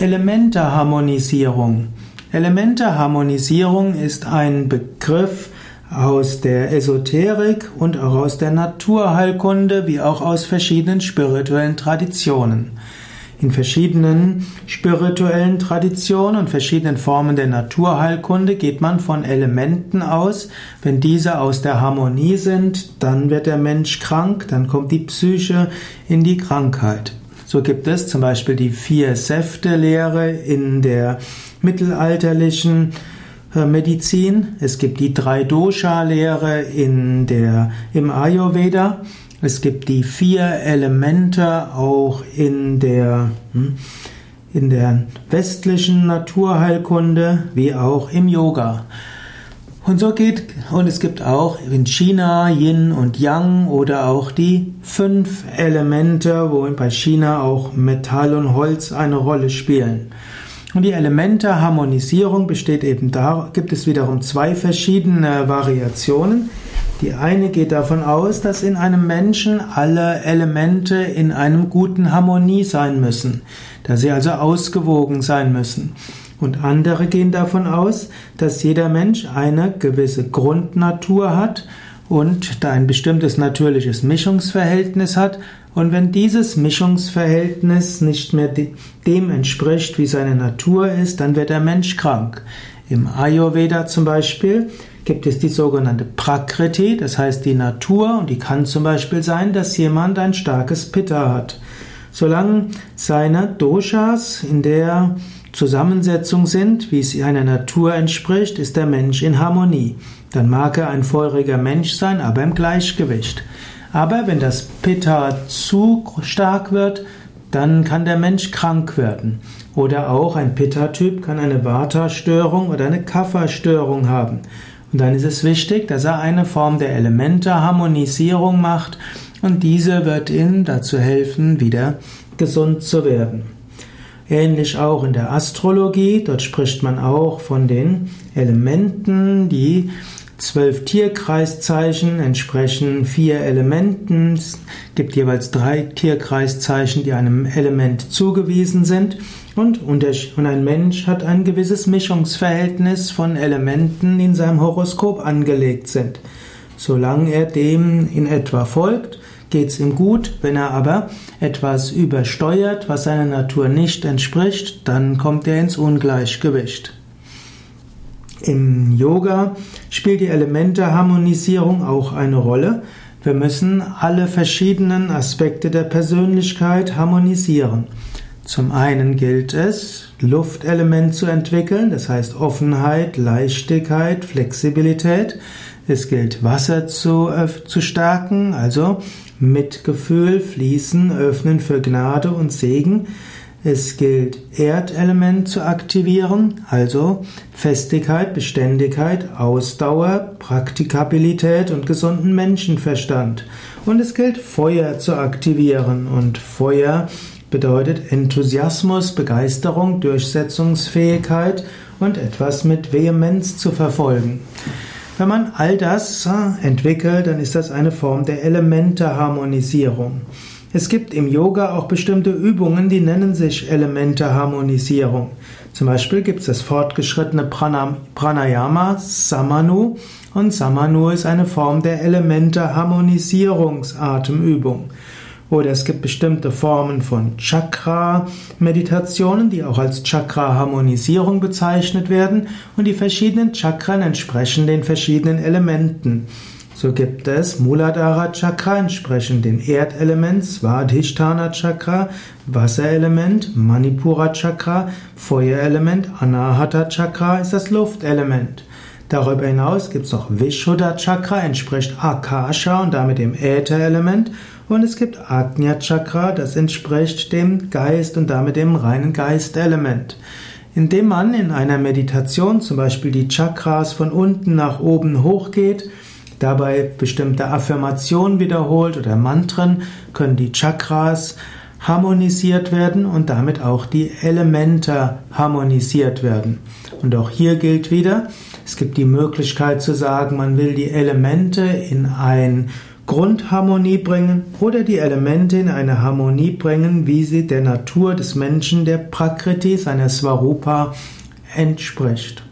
Elementeharmonisierung. Elementeharmonisierung ist ein Begriff aus der Esoterik und auch aus der Naturheilkunde wie auch aus verschiedenen spirituellen Traditionen. In verschiedenen spirituellen Traditionen und verschiedenen Formen der Naturheilkunde geht man von Elementen aus. Wenn diese aus der Harmonie sind, dann wird der Mensch krank, dann kommt die Psyche in die Krankheit. So gibt es zum Beispiel die Vier-Säfte-Lehre in der mittelalterlichen äh, Medizin. Es gibt die Drei-Dosha-Lehre in der, im Ayurveda. Es gibt die vier Elemente auch in der, hm, in der westlichen Naturheilkunde wie auch im Yoga. Und so geht, und es gibt auch in China Yin und Yang oder auch die fünf Elemente, wo bei China auch Metall und Holz eine Rolle spielen. Und die Elemente-Harmonisierung besteht eben da, gibt es wiederum zwei verschiedene Variationen. Die eine geht davon aus, dass in einem Menschen alle Elemente in einem guten Harmonie sein müssen, dass sie also ausgewogen sein müssen. Und andere gehen davon aus, dass jeder Mensch eine gewisse Grundnatur hat und da ein bestimmtes natürliches Mischungsverhältnis hat. Und wenn dieses Mischungsverhältnis nicht mehr dem entspricht, wie seine Natur ist, dann wird der Mensch krank. Im Ayurveda zum Beispiel gibt es die sogenannte Prakriti, das heißt die Natur, und die kann zum Beispiel sein, dass jemand ein starkes Pitta hat. Solange seine Doshas in der Zusammensetzung sind, wie es einer Natur entspricht, ist der Mensch in Harmonie. Dann mag er ein feuriger Mensch sein, aber im Gleichgewicht. Aber wenn das Pitta zu stark wird, dann kann der Mensch krank werden. Oder auch ein Pitta-Typ kann eine Vata-Störung oder eine Kapha-Störung haben. Und dann ist es wichtig, dass er eine Form der Elemente-Harmonisierung macht und diese wird ihm dazu helfen, wieder gesund zu werden. Ähnlich auch in der Astrologie, dort spricht man auch von den Elementen, die zwölf Tierkreiszeichen entsprechen vier Elementen. Es gibt jeweils drei Tierkreiszeichen, die einem Element zugewiesen sind. Und, ein Mensch hat ein gewisses Mischungsverhältnis von Elementen, die in seinem Horoskop angelegt sind. Solange er dem in etwa folgt, geht es ihm gut. Wenn er aber etwas übersteuert, was seiner Natur nicht entspricht, dann kommt er ins Ungleichgewicht. Im Yoga spielt die Elementeharmonisierung auch eine Rolle. Wir müssen alle verschiedenen Aspekte der Persönlichkeit harmonisieren. Zum einen gilt es, Luftelement zu entwickeln, das heißt Offenheit, Leichtigkeit, Flexibilität. Es gilt Wasser zu, zu stärken, also Mitgefühl, Fließen, Öffnen für Gnade und Segen. Es gilt Erdelement zu aktivieren, also Festigkeit, Beständigkeit, Ausdauer, Praktikabilität und gesunden Menschenverstand. Und es gilt Feuer zu aktivieren und Feuer bedeutet Enthusiasmus, Begeisterung, Durchsetzungsfähigkeit und etwas mit Vehemenz zu verfolgen. Wenn man all das äh, entwickelt, dann ist das eine Form der Elementeharmonisierung. Es gibt im Yoga auch bestimmte Übungen, die nennen sich Elementeharmonisierung. Zum Beispiel gibt es das fortgeschrittene Pranayama Samanu und Samanu ist eine Form der Elementeharmonisierungsatemübung. Oder es gibt bestimmte Formen von Chakra-Meditationen, die auch als Chakra-Harmonisierung bezeichnet werden und die verschiedenen Chakren entsprechen den verschiedenen Elementen. So gibt es Muladhara Chakra entsprechend dem Erdelement, Svadhisthana Chakra, Wasserelement, Manipura Chakra, Feuerelement, Anahata Chakra ist das Luftelement. Darüber hinaus gibt es noch Vishuddha Chakra, entspricht Akasha und damit dem Ätherelement. Und es gibt Agnya Chakra, das entspricht dem Geist und damit dem reinen Geistelement. Indem man in einer Meditation zum Beispiel die Chakras von unten nach oben hochgeht, dabei bestimmte Affirmationen wiederholt oder Mantren, können die Chakras harmonisiert werden und damit auch die Elemente harmonisiert werden. Und auch hier gilt wieder, es gibt die Möglichkeit zu sagen, man will die Elemente in ein Grundharmonie bringen oder die Elemente in eine Harmonie bringen, wie sie der Natur des Menschen, der Prakriti, seiner Svarupa entspricht.